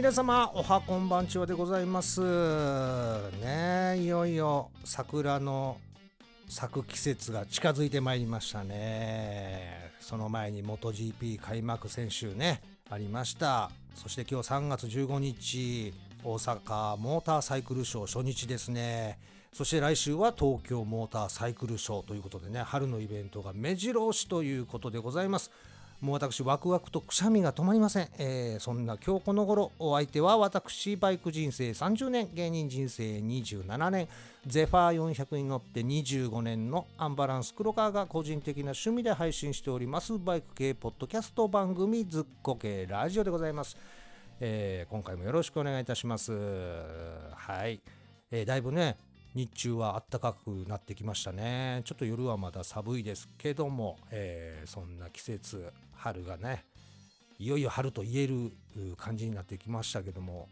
皆様おはこんばんちはでございます。ねいよいよ桜の咲く季節が近づいてまいりましたね。その前に MotoGP 開幕先週ねありました。そして今日3月15日大阪モーターサイクルショー初日ですね。そして来週は東京モーターサイクルショーということでね春のイベントが目白押しということでございます。もう私ワクワクとくしゃみが止まりません、えー、そんな今日この頃お相手は私バイク人生30年芸人人生27年ゼファー400に乗って25年のアンバランス黒川が個人的な趣味で配信しておりますバイク系ポッドキャスト番組ずっこ系ラジオでございます、えー、今回もよろしくお願いいたします。はい、えー、だいぶね日中は暖かくなってきましたね。ちょっと夜はまだ寒いですけども、えー、そんな季節春がねいよいよ春と言える感じになってきましたけども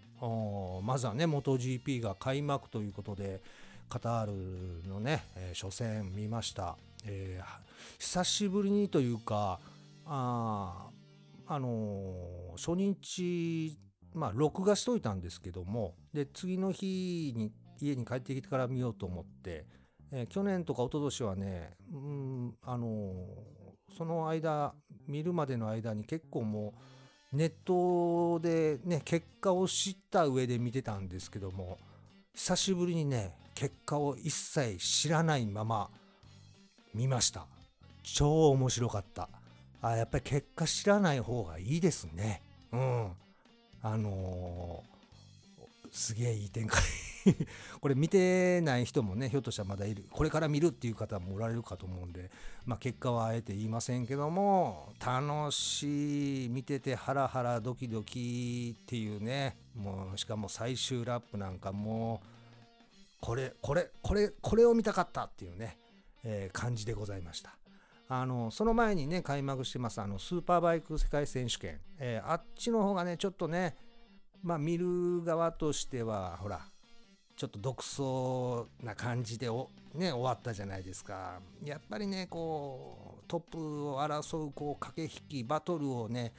まずはね MotoGP が開幕ということでカタールのね、えー、初戦見ました、えー、久しぶりにというかああのー、初日まあ録画しといたんですけどもで次の日に家に帰ってきてから見ようと思って、えー、去年とか一昨年はね、うん、あのー、その間、見るまでの間に結構もう、ネットでね、結果を知った上で見てたんですけども、久しぶりにね、結果を一切知らないまま見ました。超面白かった。あ、やっぱり結果知らない方がいいですね。うん。あのー、すげえいい展開 これ見てない人もねひょっとしたらまだいるこれから見るっていう方もおられるかと思うんで、まあ、結果はあえて言いませんけども楽しい見ててハラハラドキドキっていうねもうしかも最終ラップなんかもうこれこれこれこれを見たかったっていうね、えー、感じでございました。あのその前にね開幕してますあのスーパーバイク世界選手権、えー、あっちの方がねちょっとねまあ見る側としてはほらちょっと独創な感じでお、ね、終わったじゃないですか。やっぱりね、こう、トップを争う、こう、駆け引き、バトルをね、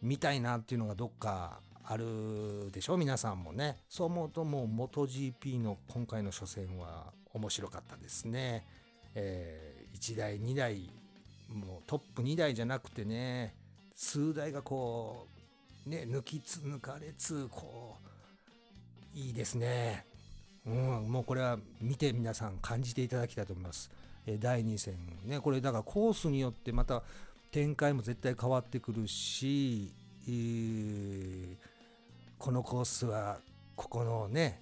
見たいなっていうのがどっかあるでしょ？皆さんもね。そう思うともう MotoGP の今回の初戦は面白かったですね。えー、1台、2台、もうトップ2台じゃなくてね、数台がこう、ね、抜きつ抜かれつ、こう、いいですね。うん、もうこれは見て皆さん感じていただきたいと思います。え第2戦ね、これだからコースによってまた展開も絶対変わってくるし、えー、このコースはここのね、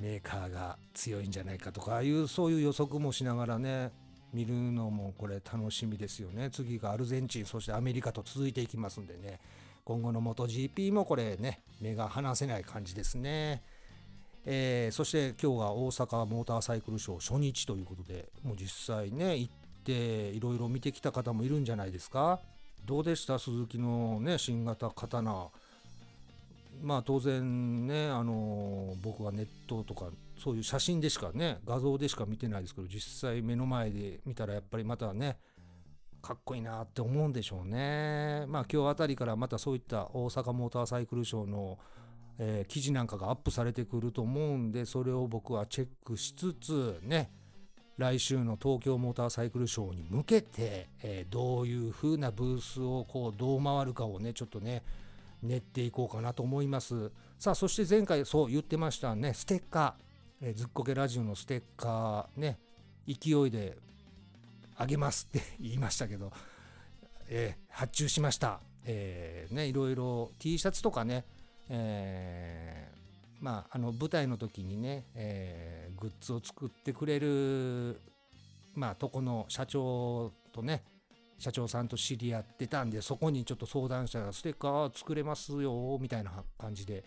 メーカーが強いんじゃないかとかいうそういう予測もしながらね見るのもこれ楽しみですよね次がアルゼンチンそしてアメリカと続いていきますんでね今後の MotoGP もこれね目が離せない感じですねえー、そして今日が大阪モーターサイクルショー初日ということでもう実際ね行っていろいろ見てきた方もいるんじゃないですか？どうでした？鈴木のね新型刀。まあ当然ねあの僕はネットとかそういう写真でしかね画像でしか見てないですけど実際目の前で見たらやっぱりまたねかっこいいなって思うんでしょうね。まあ今日あたりからまたそういった大阪モーターサイクルショーのえー、記事なんかがアップされてくると思うんでそれを僕はチェックしつつね来週の東京モーターサイクルショーに向けて、えー、どういう風なブースをこうどう回るかをねちょっとね練っていこうかなと思います。さあそして前回そう言ってましたねステッカー、えー、ずっこけラジオのステッカーね勢いであげますって 言いましたけど、えー、発注しました、えー、ねいろいろ T シャツとかねえー、まあ、あの舞台の時にね、えー、グッズを作ってくれる、まあ、とこの社長とね、社長さんと知り合ってたんで、そこにちょっと相談したら、ステッカー作れますよ、みたいな感じで、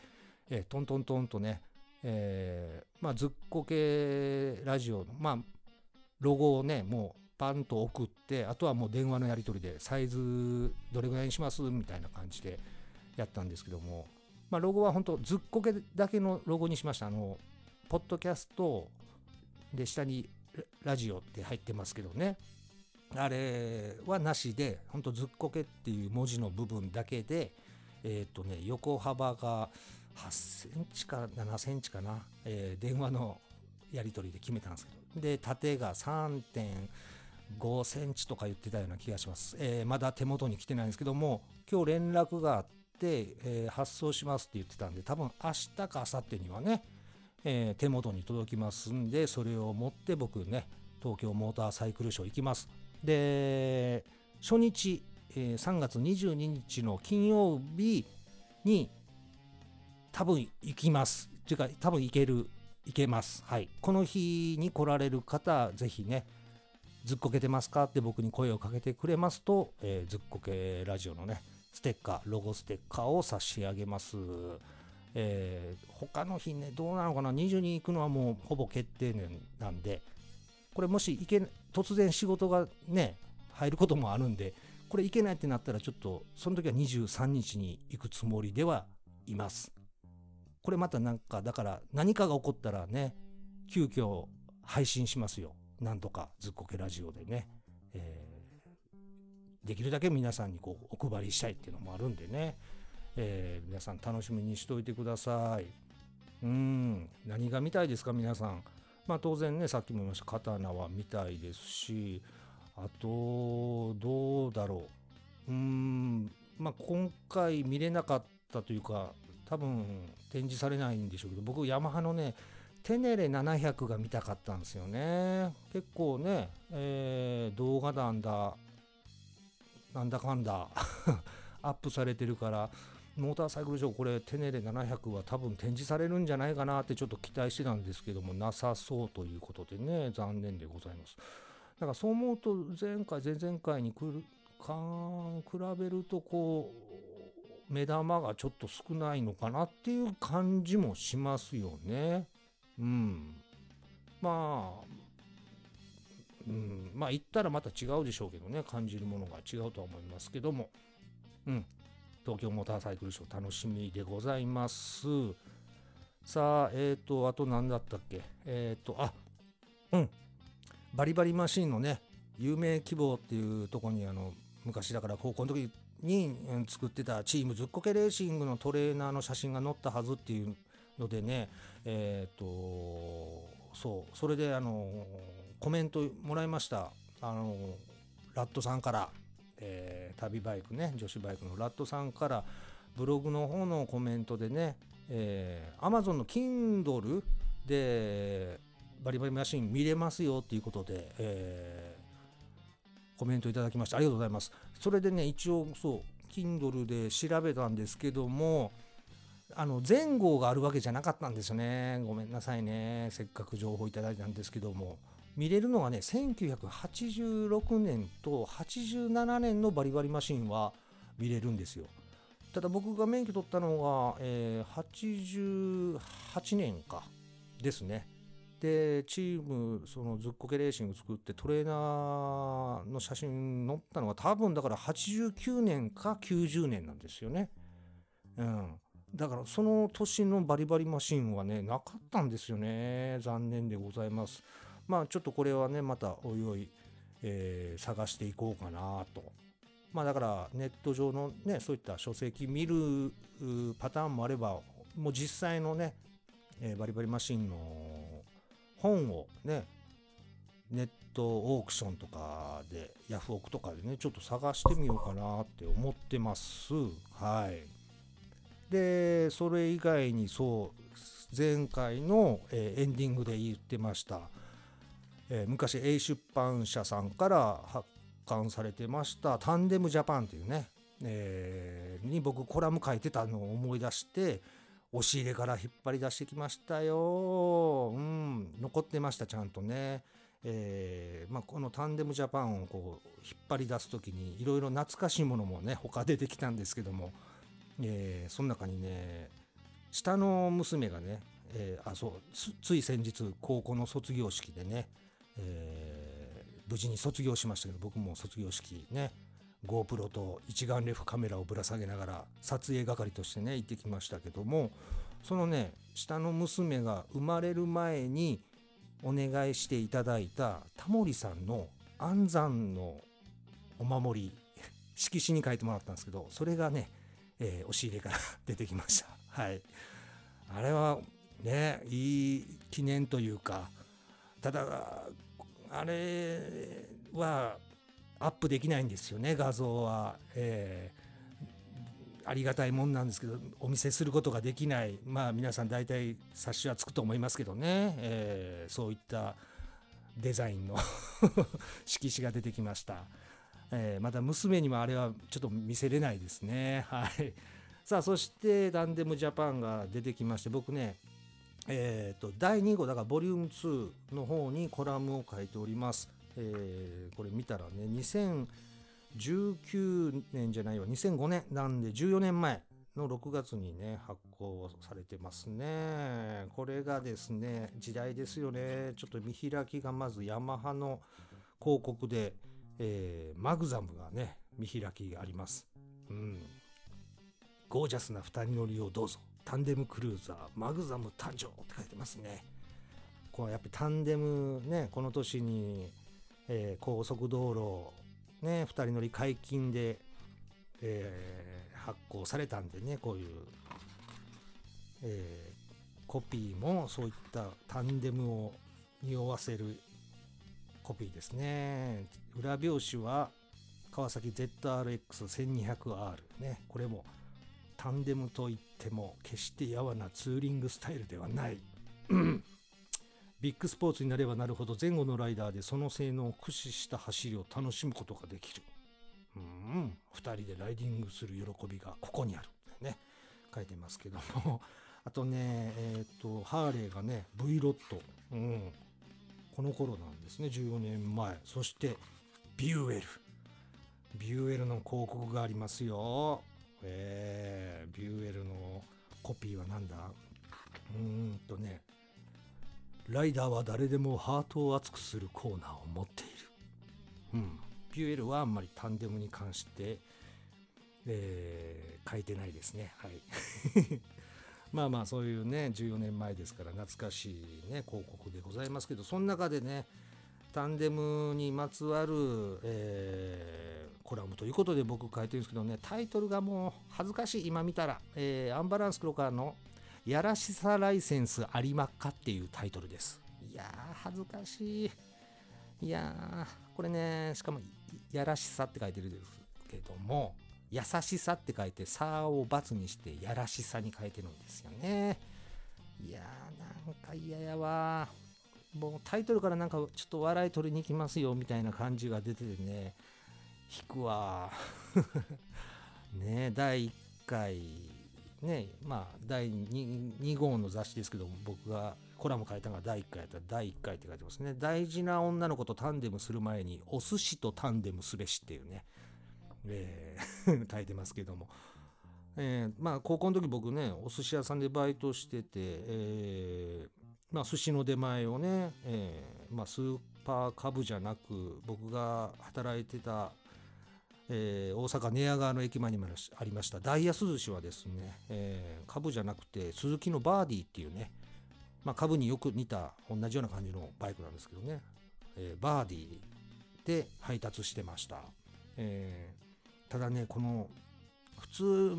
えー、トントントンとね、えー、まあ、ずっこけラジオの、まあ、ロゴをね、もうパンと送って、あとはもう電話のやり取りで、サイズどれぐらいにします？みたいな感じでやったんですけども、まあ、ロゴは本当ずっこけだけのロゴにしました。あの、ポッドキャストで下にラジオって入ってますけどね。あれはなしで、本当ずっこけっていう文字の部分だけで、えっ、とね横幅が8センチか7センチかな、えー、電話のやり取りで決めたんですけどで縦が3.5センチとか言ってたような気がします、えー、まだ手元に来てないんですけども今日連絡があって、えー、発送しますって言ってたんで多分明日か明後日にはね、えー、手元に届きますんでそれを持って僕ね東京モーターサイクルショー行きます。で初日、えー、3月22日の金曜日に多分行きます。っていうか多分行ける行けます。はい。この日に来られる方ぜひねずっこけてますか？って僕に声をかけてくれますと、えー、ずっこけラジオのねステッカーロゴステッカーを差し上げます。えー、他の日ねどうなのかな？20に行くのはもうほぼ決定年なんでこれもし行け突然仕事がね入ることもあるんでこれ行けないってなったらちょっとその時は23日に行くつもりではいます。これまたなんかだから何かが起こったらね急遽配信しますよ。なんとかずっこけラジオでね、えー、できるだけ皆さんにこうお配りしたいっていうのもあるんでね、えー、皆さん楽しみにしといてください。うん。何が見たいですか皆さん。まあ当然ねさっきも言いました。刀は見たいですしあとどうだろう。うん。まあ今回見れなかったというか多分展示されないんでしょうけど僕ヤマハのねテネレ700が見たかったんですよね。結構ね、えー、動画なんだ。なんだかんだ。アップされてるから。モーターサイクルショーこれテネレ700は多分展示されるんじゃないかなってちょっと期待してたんですけどもなさそうということでね残念でございます。だからそう思うと前回前々回にくるか比べるとこう目玉がちょっと少ないのかなっていう感じもしますよね。うん。まあうん、まあ言ったらまた違うでしょうけどね感じるものが違うとは思いますけども。うん。東京モーターサイクルショー楽しみでございます。さあ、えっ、ー、と、あと何だったっけ？えっ、ー、と、あ、うん。バリバリマシンのね、有名希望っていうとこに、あの、昔だから高校の時に作ってたチームずっこけレーシングのトレーナーの写真が載ったはずっていうのでね、えっ、ー、と、そう、それであの、コメントもらいました。あの、ラットさんから。えー、旅バイクね。女子バイクのラットさんから。ブログの方のコメントでね、えー、Amazon の Kindle でバリバリマシン見れますよっていうことで、えー、コメントいただきましてありがとうございます。それでね一応そう Kindle で調べたんですけどもあの前後があるわけじゃなかったんですよね。ごめんなさいね。せっかく情報いただいたんですけども。見れるのがね1986年と87年のバリバリマシンは見れるんですよ。ただ僕が免許取ったのが、えー、88年かですね。でチームそのズッコケレーシング作ってトレーナーの写真載ったのが多分だから89年か90年なんですよね。うん。だからその年のバリバリマシンはねなかったんですよね。残念でございます。まあちょっとこれはねまたおいおい、えー、探していこうかなと。まあだからネット上のねそういった書籍見るパターンもあればもう実際のね、えー、バリバリマシンの本をねネットオークションとかでヤフオクとかでねちょっと探してみようかなって思ってます。はい。でそれ以外にそう前回の、えー、エンディングで言ってました。えー、昔 A 出版社さんから発刊されてました「タンデムジャパン」っていうね、えー、に僕コラム書いてたのを思い出して押し入れから引っ張り出してきましたよ。うん、残ってましたちゃんとね。えーまあ、このタンデムジャパンをこう引っ張り出す時にいろいろ懐かしいものもね他出てきたんですけども、えー、その中にね下の娘がね、えー、あそうつい先日高校の卒業式でねえー、無事に卒業しましたけど僕も卒業式ね GoPro と一眼レフカメラをぶら下げながら撮影係としてね行ってきましたけどもそのね下の娘が生まれる前にお願いしていただいたタモリさんの安産のお守り色紙に書いてもらったんですけどそれがね、えー、押し入れから出てきました。はい。あれはねいい記念というかただあれはアップできないんですよね画像は、えー、ありがたいもんなんですけどお見せすることができない。まあ皆さん大体察しはつくと思いますけどね、えー、そういったデザインの 色紙が出てきました、えー、また娘にもあれはちょっと見せれないですね。はい。さあそしてタンデムジャパンが出てきまして僕ねえーと、第2号だからボリューム2の方にコラムを書いております。えー、これ見たらね2019年じゃないわ。2005年なんで14年前の6月にね発行されてますね。これがですね時代ですよね。ちょっと見開きがまずヤマハの広告で、えー、マグザムがね見開きがあります。うん。ゴージャスな2人乗りをどうぞ。タンデムクルーザーマグザム誕生って書いてますね。こうやっぱりタンデムねこの年にえー、高速道路、ね、2人乗り解禁で、えー、発行されたんでねこういう、えー、コピーもそういったタンデムを匂わせるコピーですね。裏表紙は川崎 ZRX1200R ね。これもタンデムといっても決してやわなツーリングスタイルではないビッグスポーツになればなるほど前後のライダーでその性能を駆使した走りを楽しむことができる。うん、2人でライディングする喜びがここにある。ね、書いてますけども。あとね、えっ、と、ハーレーがね、V ロット。うん。この頃なんですね、14年前。そして、ビューエル。ビューエルの広告がありますよ。えー、ビューエルのコピーは何だ？うーんとね、ライダーは誰でもハートを熱くするコーナーを持っている。うん。ピューエルはあんまりタンデムに関して、えー、書いてないですね。はい。まあまあそういうね、14年前ですから懐かしいね、広告でございますけど、その中でね、タンデムにまつわる、えー、コラムということで僕書いてるんですけどね、タイトルがもう恥ずかしい、今見たら、えー、アンバランス黒川のやらしさライセンスありまっかっていうタイトルです。いやー、恥ずかしい。いやー、これね、しかも、やらしさって書いてるんですけども、優しさって書いて、さを×にして、やらしさに書いてるんですよね。いやー、なんか嫌やわもうタイトルからなんかちょっと笑い取りに行きますよみたいな感じが出ててね、引くわ。ね第1回ねまあ第 2, 2号の雑誌ですけども僕がコラム書いたのが第1回やった。ら第1回って書いてますね。大事な女の子とタンデムする前にお寿司とタンデムすべしっていうね、えー 書いてますけども、えー、まあ高校の時僕ねお寿司屋さんでバイトしてて、えー、まあ寿司の出前をね、えー、まあスーパーカブじゃなく僕が働いてたえー、大阪寝屋川の駅前にもありました。ダイヤ涼しはですね、えー、株じゃなくて鈴木のバーディーっていうね、まあ、株によく似た同じような感じのバイクなんですけどね、えー、バーディーで配達してました、えー、ただねこの普通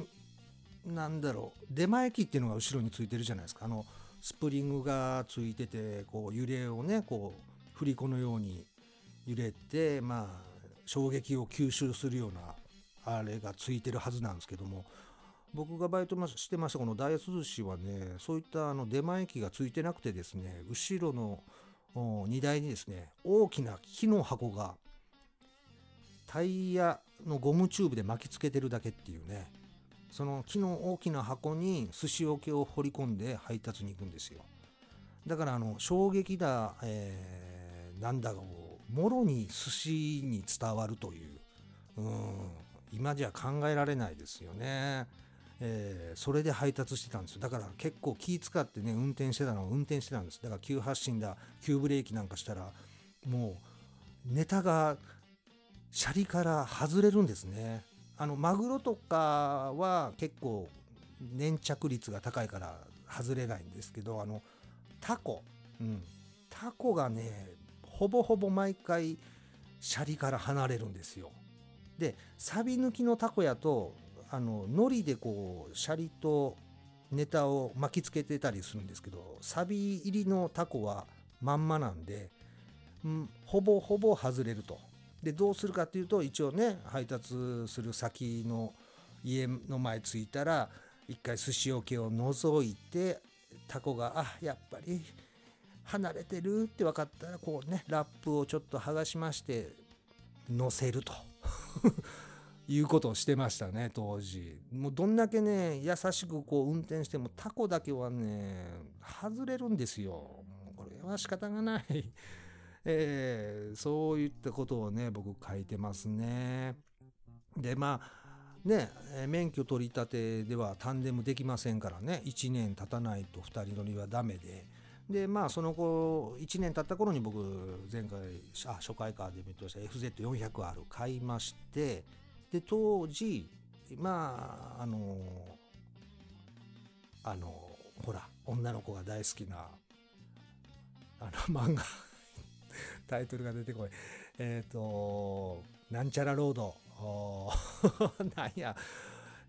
なんだろう出前機っていうのが後ろについてるじゃないですか。あのスプリングがついててこう揺れをねこう振り子のように揺れてまあ衝撃を吸収するようなあれがついてるはずなんですけども僕がバイトしてましたこのダイヤ涼しはねそういったあの出前機がついてなくてですね後ろの荷台にですね大きな木の箱がタイヤのゴムチューブで巻きつけてるだけっていうねその木の大きな箱に寿司桶を掘り込んで配達に行くんですよ。だからあの衝撃だ、えー、なんだをもろに寿司に伝わるという、うん、今じゃ考えられないですよね。えー、それで配達してたんですよ。だから結構気使ってね運転してたのは運転してたんです。だから急発進だ急ブレーキなんかしたらもうネタがシャリから外れるんですね。あのマグロとかは結構粘着率が高いから外れないんですけどあのタコ、うん、タコがねほぼほぼ毎回シャリから離れるんですよ。でサビ抜きのタコやとあの糊でこうシャリとネタを巻きつけてたりするんですけどサビ入りのタコはまんまなんで、うん、ほぼほぼ外れると。でどうするかっていうと一応ね配達する先の家の前着いたら一回寿司桶を覗いてタコがあやっぱり離れてるって分かったらこうねラップをちょっと剥がしまして乗せると。いうことをしてましたね当時。もうどんだけね優しくこう運転してもタコだけはね外れるんですよ。これは仕方がない。えー、そういったことをね僕書いてますね。でまあね免許取り立てではタンデムできませんからね1年経たないと2人乗りはダメで。でまあその後1年経った頃に僕前回あ初回カーで見てました FZ400R 買いましてで当時まああのあのほら女の子が大好きなあの漫画。タイトルが出てこい。えっ、ー、となんちゃらロード。なんや。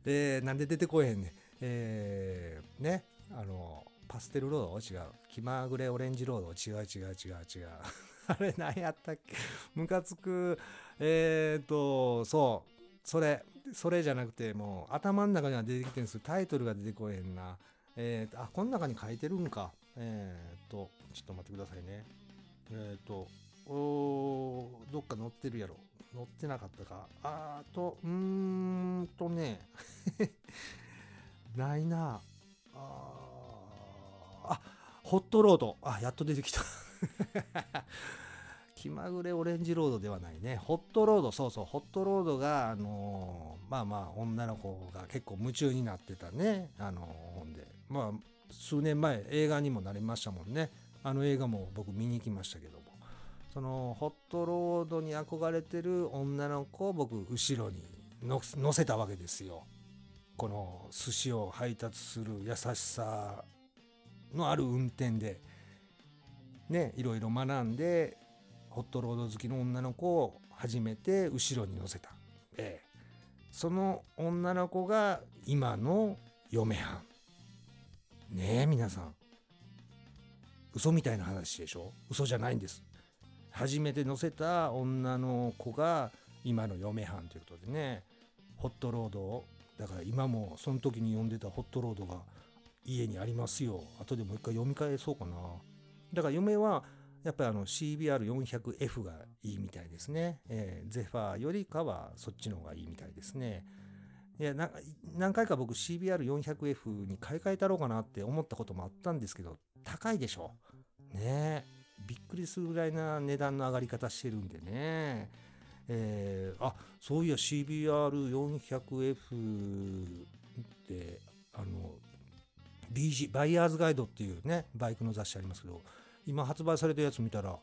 えー、なんで出てこえへんねん。えー、ねあのパステルロード違う。気まぐれオレンジロード。違う違う違う違う。あれ何やったっけ？ムカつく。えっ、ー、とそう。それ、それじゃなくて、もう頭の中には出てきてるんです。タイトルが出てこえへんな。えっ、ー、と、あ、この中に書いてるんか。えっ、ー、と、ちょっと待ってくださいね。えっ、ー、と、おどっか載ってるやろ。載ってなかったか。あーと、うーんとね、ないな。ああ、ホットロード。あ、やっと出てきた。気まぐれオレンジロードではないね。ホットロード、そうそう、ホットロードが、あのー、まあまあ、女の子が結構夢中になってたね、あのー、本で。まあ、数年前、映画にもなりましたもんね。あの映画も僕見に行きましたけども。その、ホットロードに憧れてる女の子を僕、後ろに乗せたわけですよ。この寿司を配達する優しさのある運転で、ね、いろいろ学んで、ホットロード好きの女の子を初めて後ろに乗せた。ええ、その女の子が今の嫁はん。ねえ、皆さん。嘘みたいな話でしょ？嘘じゃないんです。初めて乗せた女の子が今の嫁はんということでね、ホットロードだから今もその時に読んでたホットロードが家にありますよ。後でもう一回読み返そうかな。だから嫁はやっぱりあの CBR400F がいいみたいですね。えー、ゼファーよりかはそっちの方がいいみたいですね。いや何回か僕 CBR400F に買い替えたろうかなって思ったこともあったんですけど高いでしょ。ねびっくりするぐらいな値段の上がり方してるんでね。えー、あそういや CBR400F ってあの BG バイヤーズガイドっていうねバイクの雑誌ありますけど今発売されたやつ見たら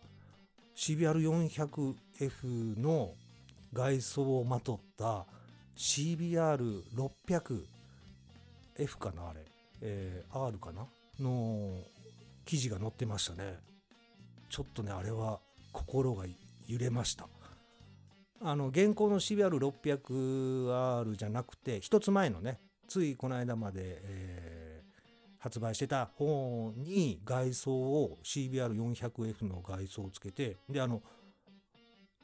CBR400F の外装をまとった CBR600F かなあれ、えー、R かな？の記事が載ってましたね。ちょっとねあれは心が揺れました。あの現行の CBR600R じゃなくて一つ前のねついこの間まで、えー発売してた方に外装を CBR400F の外装をつけてであの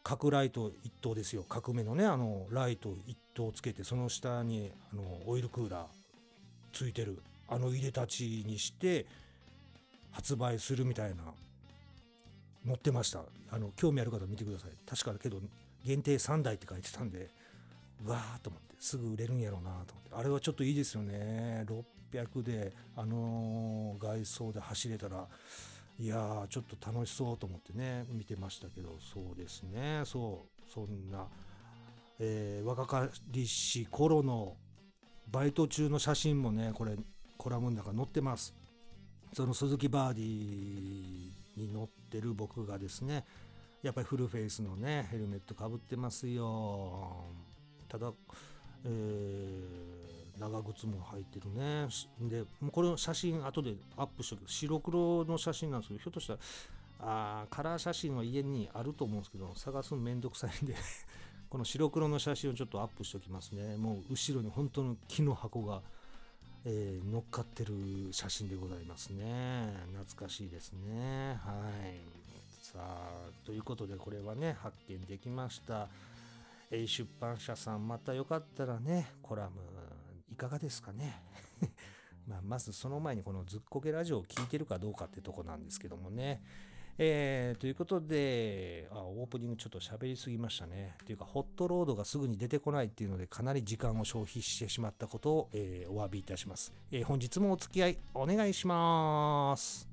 角ライト一灯ですよ。角目のねあのライト一灯つけてその下にあのオイルクーラーついてる。あの入れたちにして発売するみたいな載ってました。あの興味ある方見てください。確かだけど限定3台って書いてたんでうわーと思ってすぐ売れるんやろうなと思って。あれはちょっといいですよね。800であの外装で走れたらいやーちょっと楽しそうと思ってね見てましたけど。そうですね。そうそんな、えー、若かりし頃のバイト中の写真もねこれコラムの中載ってます。その鈴木バーディーに乗ってる僕がですねやっぱりフルフェイスのねヘルメットかぶってますよ。ただえー長靴も履いてるね。で、これの写真後でアップしとく。白黒の写真なんですけど、ひょっとしたら、あカラー写真は家にあると思うんですけど、探すのめんどくさいんで この白黒の写真をちょっとアップしておきますね。もう後ろに本当の木の箱が、えー、乗っかってる写真でございますね。懐かしいですね。はい。さあということでこれはね発見できました。え出版社さんまたよかったらねコラムいかがですかね。まあ、まずその前にこのずっこけラジオを聴いてるかどうかってとこなんですけどもね。えー、ということであ、オープニングちょっと喋りすぎましたね。というか、ホットロードがすぐに出てこないっていうので、かなり時間を消費してしまったことを、えー、お詫びいたします、えー、本日もお付き合いお願いします。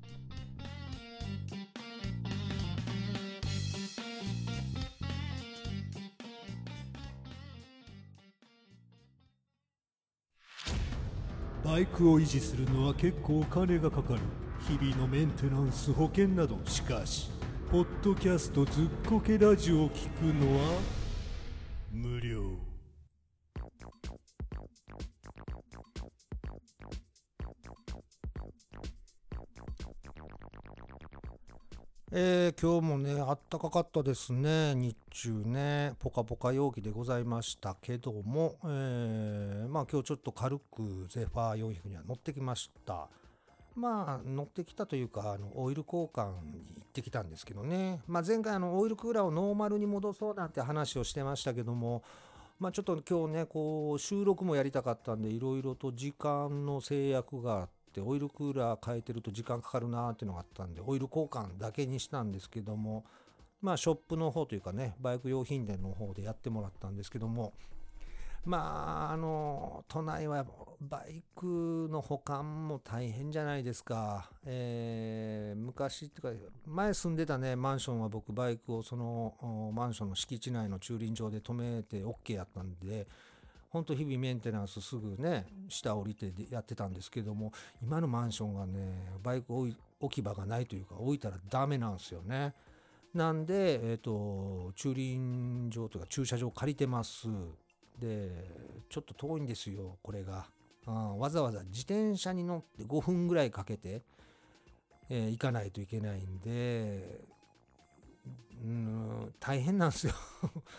バイクを維持するのは結構お金がかかる日々のメンテナンス保険などしかしポッドキャストずっこけラジオを聞くのは無料えー、今日もね、あったかかったですね、日中ね、ポカポカ陽気でございましたけども、えー、まあ今日ちょっと軽くゼファー400には乗ってきました。まあ乗ってきたというか、あのオイル交換に行ってきたんですけどね、まあ、前回あのオイルクーラーをノーマルに戻そうなんて話をしてましたけども、まあ、ちょっと今日ね、こう収録もやりたかったんで、いろいろと時間の制約があって、オイルクーラー変えてると時間かかるなーっていうのがあったんでオイル交換だけにしたんですけどもまあショップの方というかねバイク用品店の方でやってもらったんですけどもまああの都内はバイクの保管も大変じゃないですか、えー、昔っていうか前住んでたねマンションは僕バイクをそのマンションの敷地内の駐輪場で止めて OK やったんで本当日々メンテナンスすぐね下降りてやってたんですけども今のマンションがねバイク置き場がないというか置いたらダメなんですよね。なんで、えーと、駐輪場というか駐車場借りてます。でちょっと遠いんですよこれが。わざわざ自転車に乗って5分ぐらいかけて、えー、行かないといけないんで、うん、大変なんですよ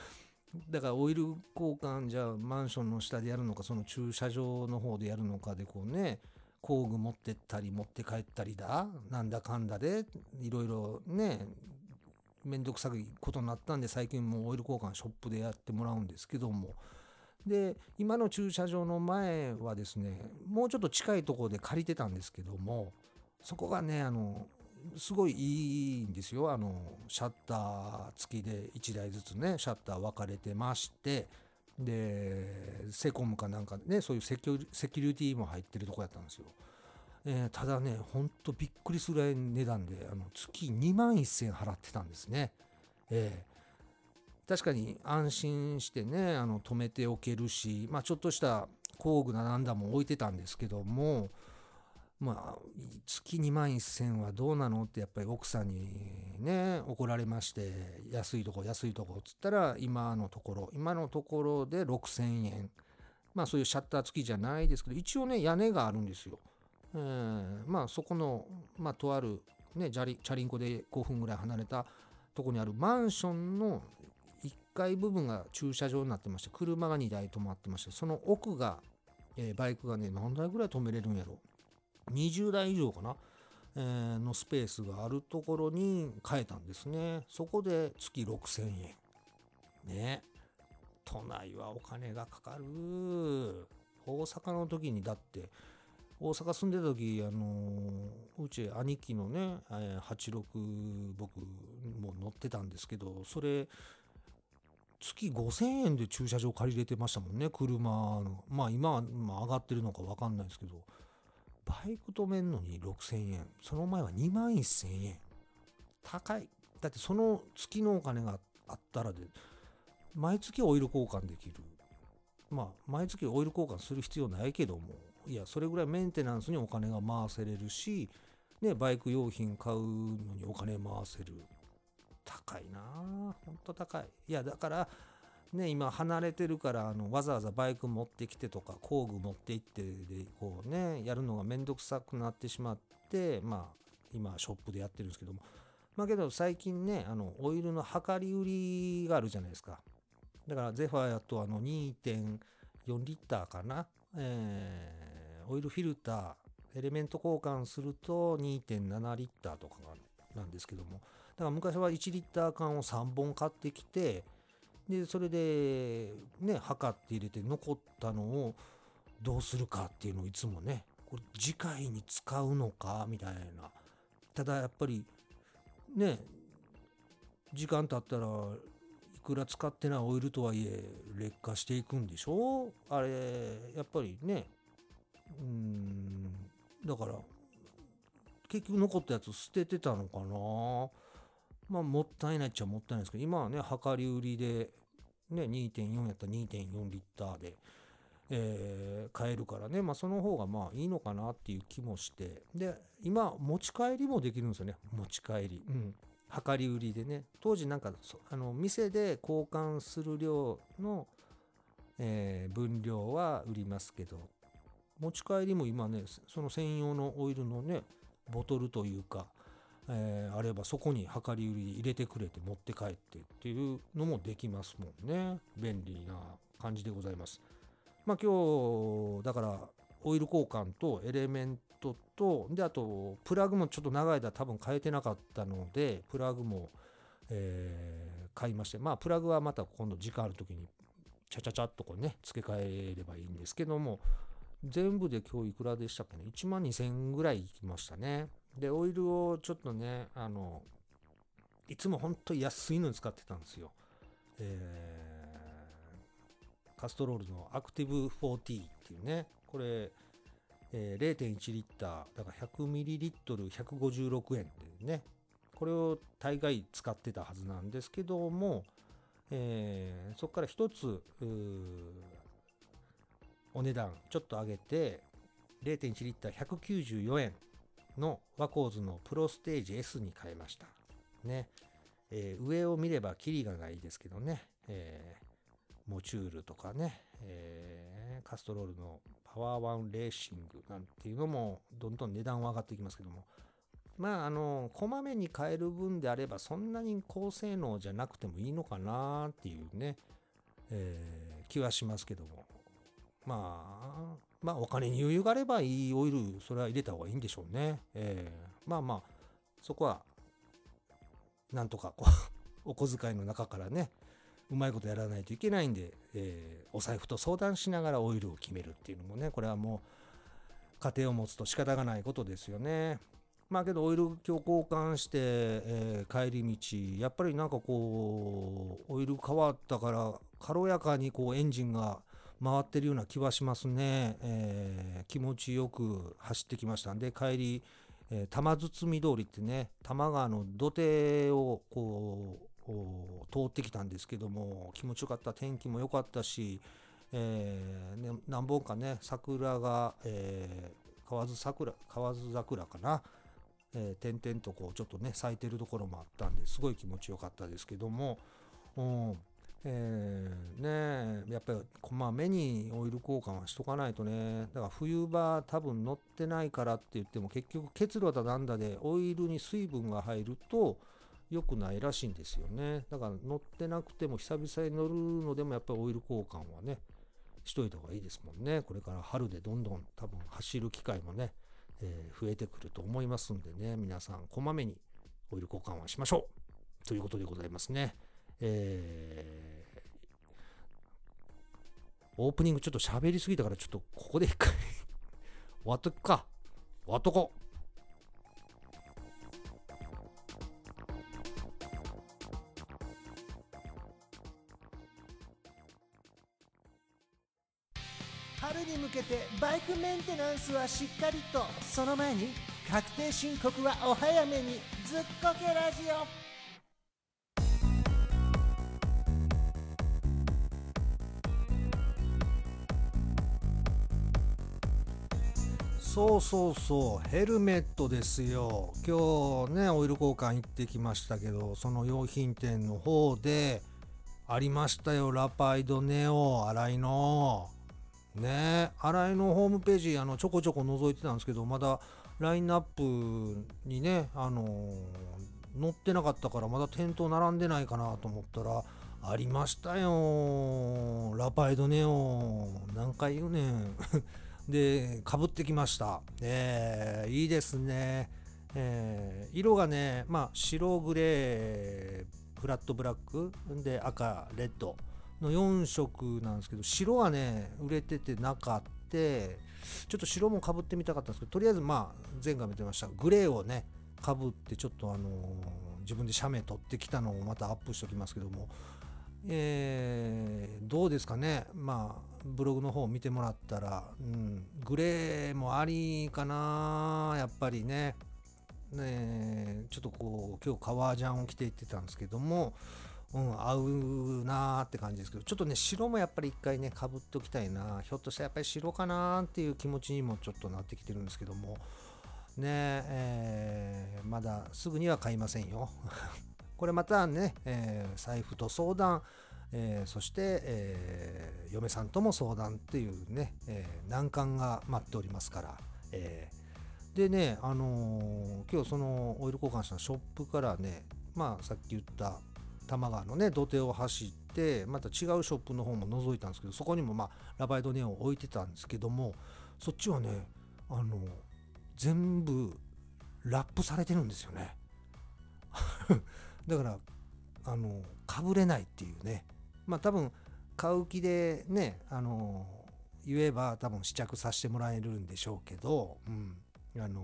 だからオイル交換じゃあマンションの下でやるのかその駐車場の方でやるのかでこうね工具持ってったり持って帰ったりだなんだかんだでいろいろねめんどくさいことになったんで最近もうオイル交換ショップでやってもらうんですけどもで今の駐車場の前はですねもうちょっと近いところで借りてたんですけどもそこがねあのすごいいいんですよ。あのシャッター付きで1台ずつねシャッター分かれてましてでセコムかなんかねそういうセキュリティも入ってるとこやったんですよ、えー、ただねほんとびっくりするぐらい値段であの月2万1000払ってたんですね。えー、確かに安心してねあの止めておけるし、まあ、ちょっとした工具なんだも置いてたんですけどもまあ、月2万1000はどうなのってやっぱり奥さんにね、怒られまして、安いとこ、安いとこっつったら、今のところ、今のところで6000円。まあそういうシャッター付きじゃないですけど、一応ね、屋根があるんですよ。えー、まあそこの、まあとある、ね、チャリンコで5分ぐらい離れたとこにあるマンションの階部分が駐車場になってまして、車が2台止まってまして、その奥が、えー、バイクがね、何台ぐらい止めれるんやろ20台以上かな、えー、のスペースがあるところに変えたんですね。そこで月6000円。ね。都内はお金がかかる。大阪の時にだって、大阪住んでた時、あのー、うち兄貴のね、えー、86僕も乗ってたんですけど、それ、月5000円で駐車場借りれてましたもんね、車の。まあ今は、まあ、上がってるのか分かんないですけど。バイク止めんのに6000円。その前は2万1000円。高い。だってその月のお金があったらで、毎月オイル交換できる。まあ、毎月オイル交換する必要ないけども、いや、それぐらいメンテナンスにお金が回せれるし、ね、バイク用品買うのにお金回せる。高いな。ほんと高い。いや、だから、ね、今離れてるからあのわざわざバイク持ってきてとか工具持って行ってでこうねやるのがめんどくさくなってしまってまあ今ショップでやってるんですけどもまあけど最近ねあのオイルの量り売りがあるじゃないですかだからゼファーやとあの2.4リッターかな、えーオイルフィルターエレメント交換すると2.7リッターとかなんですけどもから昔は1リッター缶を3本買ってきてでそれでね測って入れて残ったのをどうするかっていうのをいつもねこれ次回に使うのかみたいな。ただやっぱりね時間経ったらいくら使ってないオイルとはいえ劣化していくんでしょ？あれやっぱりねうんだから結局残ったやつ捨ててたのかな？まあもったいないっちゃもったいないですけど今はね量り売りでね2.4やったら2.4リッターで、えー買えるからね。まあその方がまあいいのかなっていう気もして。で今持ち帰りもできるんですよね。持ち帰り。うん。量り売りでね。当時なんかあの店で交換する量の、えー分量は売りますけど持ち帰りも今ねその専用のオイルのねボトルというか、えーあればそこに量り売り入れてくれて持って帰ってっていうのもできますもんね。便利な感じでございます。まあ今日だからオイル交換とエレメントとであとプラグもちょっと長い間多分変えてなかったのでプラグも、えー買いましてまあプラグはまた今度時間ある時にちゃちゃちゃっとこうね付け替えればいいんですけども全部で今日いくらでしたっけね？1万2000円ぐらいいきましたね。でオイルをちょっとねあのいつも本当に安いのに使ってたんですよ。えーカストロールのアクティブ 4T っていうね。これ、えー0.1リッターだから100ミリリットル156円でね。これを大概使ってたはずなんですけども、えーそこから一つお値段ちょっと上げて0.1リッター194円のワコーズのプロステージ S に変えました。ね。えー上を見ればキリががいいですけどね。えーモチュールとかね、えーカストロールのパワーワンレーシングなんていうのもどんどん値段は上がっていきますけども、まあ、あの、こまめに変える分であればそんなに高性能じゃなくてもいいのかなっていうね、えー気はしますけども。まあ、まあ、お金に余裕があればいいオイル、それは入れた方がいいんでしょうね。えーまあまあ、そこは、なんとかこう、お小遣いの中からね、うまいことやらないといけないんで、えーお財布と相談しながらオイルを決めるっていうのもね、これはもう家庭を持つと仕方がないことですよね。まあけどオイル今日交換して、えー帰り道、やっぱりなんかこう、オイル変わったから軽やかにこうエンジンが回ってるような気はしますね。えー気持ちよく走ってきましたんで、帰り、えー玉堤通りってね、多摩川の土手をこう、通ってきたんですけども、気持ちよかった、天気も良かったし、えーね、何本かね、桜が、えー河津桜、河津桜かな、えー点々とこうちょっとね咲いてるところもあったんですごい気持ちよかったですけども、うんえーねやっぱりこまめにオイル交換はしとかないとね。だから冬場多分乗ってないからって言っても結局結露だなんだでオイルに水分が入ると良くないらしいんですよね。だから乗ってなくても久々に乗るのでもやっぱりオイル交換はねしといた方がいいですもんね。これから春でどんどん多分走る機会もねえー増えてくると思いますんでね、皆さんこまめにオイル交換はしましょう。ということでございますね。えーオープニングちょっと喋りすぎたからちょっとここで一回終わっとくか。終わっとこう。春に向けてバイクメンテナンスはしっかりとその前に確定申告はお早めにずっこけラジオそうそうそう、ヘルメットですよ。今日ね、オイル交換行ってきましたけど、その用品店の方でありましたよ、ラパイドネオ、新井の。ね、新井のホームページ、あのちょこちょこ覗いてたんですけど、まだラインナップにね、あの載ってなかったから、まだ店頭並んでないかなと思ったら、ありましたよラパイドネオ何回言うねんでかぶってきました。えー、いいですね。えー、色がねまあ白グレーフラットブラックで赤レッドの4色なんですけど白はね売れててなかってちょっと白もかぶってみたかったんですけどとりあえずまあ前回も言ってました。グレーをねかぶってちょっとあのー自分で写メ撮ってきたのをまたアップしておきますけども。えー、どうですかね。まあブログの方を見てもらったら、うん、グレーもありかなやっぱりね。ねちょっとこう今日革ジャンを着ていってたんですけども、うん、合うなーって感じですけどちょっとね白もやっぱり一回ねかぶっておきたいなひょっとしたらやっぱり白かなーっていう気持ちにもちょっとなってきてるんですけどもねえー、まだすぐには買いませんよ。これまたね、えー、財布と相談、えー、そして、えー、嫁さんとも相談っていうね、え難関が待っておりますから、えでね、あの今日そのオイル交換したショップからね、まあさっき言った多摩川のね土手を走ってまた違うショップの方も覗いたんですけどそこにもまあラバイドネオンを置いてたんですけどもそっちはねあの全部ラップされてるんですよね。だからあのかぶれないっていうね。まあ多分買う気でねあの言えば多分試着させてもらえるんでしょうけど、うん、あの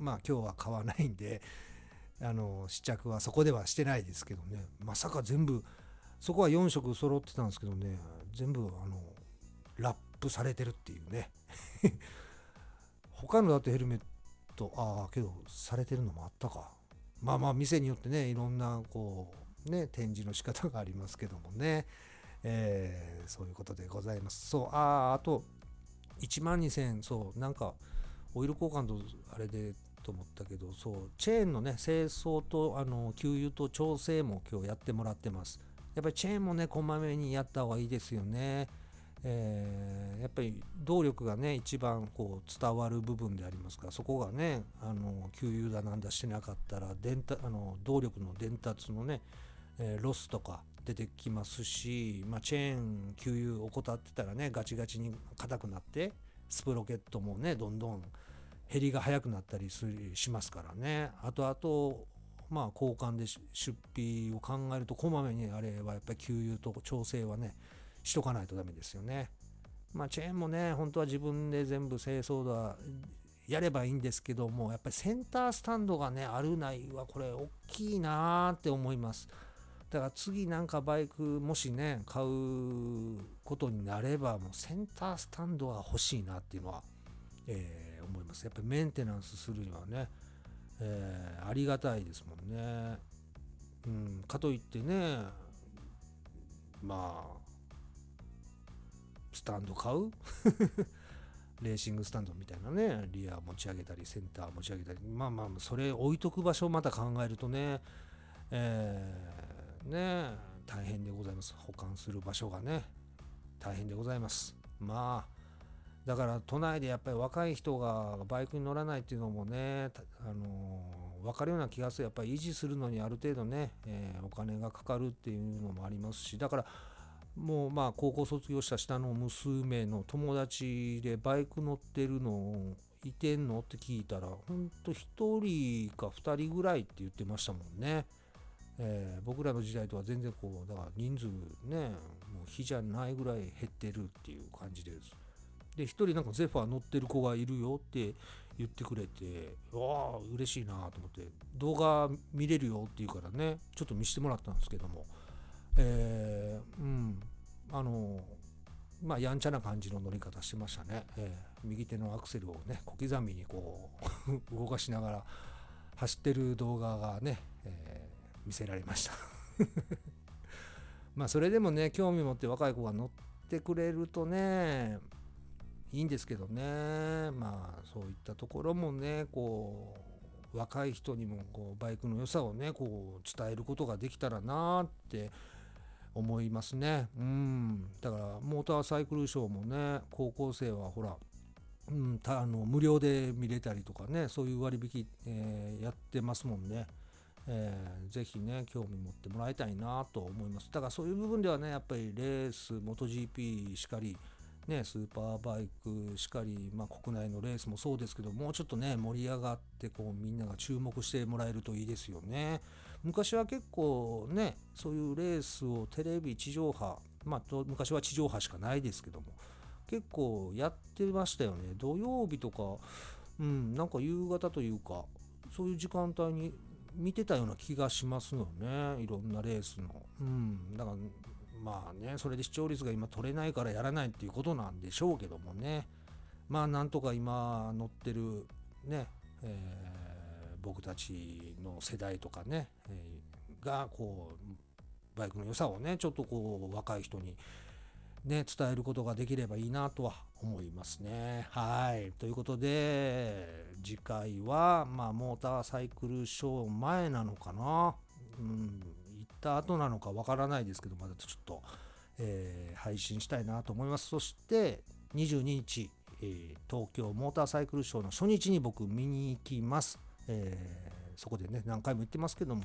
まあ今日は買わないんであの試着はそこではしてないですけどね。まさか全部そこは4色揃ってたんですけどね全部あのラップされてるっていうね。他のだってヘルメットああけどされてるのもあったか。まあまあ店によってねいろんなこうね展示の仕方がありますけどもね、えー、そういうことでございます。そうああと1万2000そうなんかオイル交換とあれでと思ったけどそうチェーンのね清掃とあの給油と調整も今日やってもらってます。やっぱりチェーンもねこまめにやった方がいいですよね。えー、やっぱり動力がね一番こう伝わる部分でありますからそこがねあの給油だなんだしてなかったら伝あの動力の伝達のね、えー、ロスとか出てきますし、まあ、チェーン給油怠ってたらねガチガチに硬くなってスプロケットもねどんどん減りが早くなったりしますからねあとあとまあ交換で出費を考えるとこまめにあれはやっぱり給油と調整はねしとかないとダメですよね。まあ、チェーンもね、本当は自分で全部清掃だ、やればいいんですけども、やっぱりセンタースタンドがね、あるないはこれ大きいなーって思います。だから次なんかバイクもしね、買うことになれば、もうセンタースタンドが欲しいなっていうのは、えー、思います。やっぱりメンテナンスするにはね、えー、ありがたいですもんね。うん、かといってね、まあ、スタンド買う？レーシングスタンドみたいなね、リア持ち上げたり、センター持ち上げたり、まあまあ、それ置いとく場所をまた考えるとね、え、ね、大変でございます。保管する場所がね、大変でございます。まあ、だから都内でやっぱり若い人がバイクに乗らないっていうのもね、あのー、分かるような気がする。やっぱり維持するのにある程度ね、えー、お金がかかるっていうのもありますし、だから、もうまあ高校卒業した下の娘の友達でバイク乗ってるのいてんの？って聞いたらほんと1人か2人ぐらいって言ってましたもんね。えー、僕らの時代とは全然こうだから人数ねもう比じゃないぐらい減ってるっていう感じです。で1人なんかゼファー乗ってる子がいるよって言ってくれてわあ嬉しいなと思って動画見れるよって言うからねちょっと見せてもらったんですけどもえー、うん、あのまあ、やんちゃな感じの乗り方してましたね。えー、右手のアクセルをね、小刻みにこう 動かしながら走ってる動画がね、見せられました まあ、それでもね、興味持って若い子が乗ってくれるとね、いいんですけどね、まあ、そういったところもね、こう、若い人にもこうバイクの良さをね、こう伝えることができたらなって思いますね。うん。だから、モーターサイクルショーもね、高校生はほら、うん、たあの無料で見れたりとかね、そういう割引、えー、やってますもんね。えーぜひね興味持ってもらいたいなと思います。だからそういう部分ではねやっぱりレース MotoGP しかりね、スーパーバイクしかり、まあ、国内のレースもそうですけどもうちょっとね盛り上がってこうみんなが注目してもらえるといいですよね。昔は結構ねそういうレースをテレビ地上波まあと昔は地上波しかないですけども結構やってましたよね。土曜日とかうんなんか夕方というかそういう時間帯に見てたような気がしますのね。いろんなレースの。うん。だからまあねそれで視聴率が今取れないからやらないっていうことなんでしょうけどもね。まあなんとか今乗ってるね、えー僕たちの世代とかね、えーがこうバイクの良さをねちょっとこう若い人にね伝えることができればいいなとは思いますね。はいということで次回はまあモーターサイクルショー前なのかなうん行った後なのかわからないですけどまだちょっと、えー配信したいなと思います。そして22日、えー東京モーターサイクルショーの初日に僕見に行きます。えーそこでね何回も言ってますけども、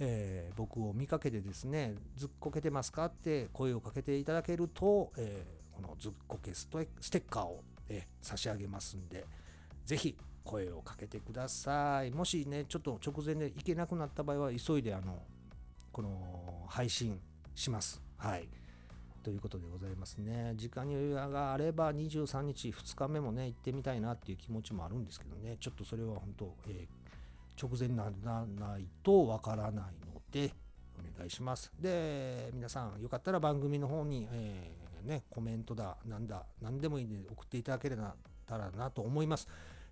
えー僕を見かけてですねずっこけてますかって声をかけていただけると、えーこのずっこけステッカーを、えー差し上げますんでぜひ声をかけてください。もしねちょっと直前で行けなくなった場合は急いであのこの配信します。はい。ということでございますね。時間余裕があれば23日2日目もね行ってみたいなっていう気持ちもあるんですけどね。ちょっとそれは本当、えー直前にならないとわからないのでお願いします。で皆さんよかったら番組の方に、えーね、コメントだなんだ何でもいいんで送っていただけたらなと思います。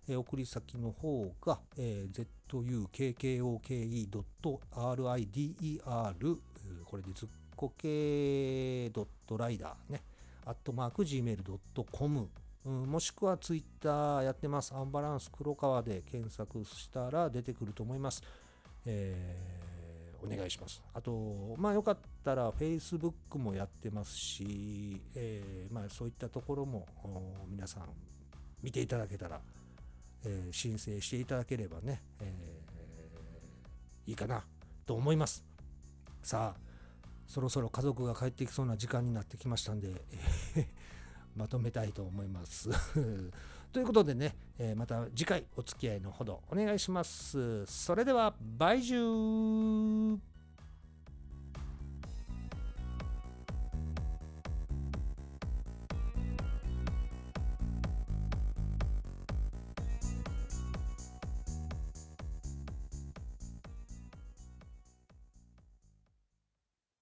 えー送り先の方が、えー zukkoke.rider これでずっこけ .rider ねアットマーク gmail.com うんもしくはツイッターやってます。アンバランス黒川で検索したら出てくると思います。えーお願いします。あと、まあよかったら Facebook もやってますし、えーまあそういったところも皆さん見ていただけたら、えー申請していただければね、えーいいかなと思います。さあ、そろそろ家族が帰ってきそうな時間になってきましたんで、えーまとめたいと思います。ということでね、えーまた次回お付き合いのほどお願いします。それでは、バイジュー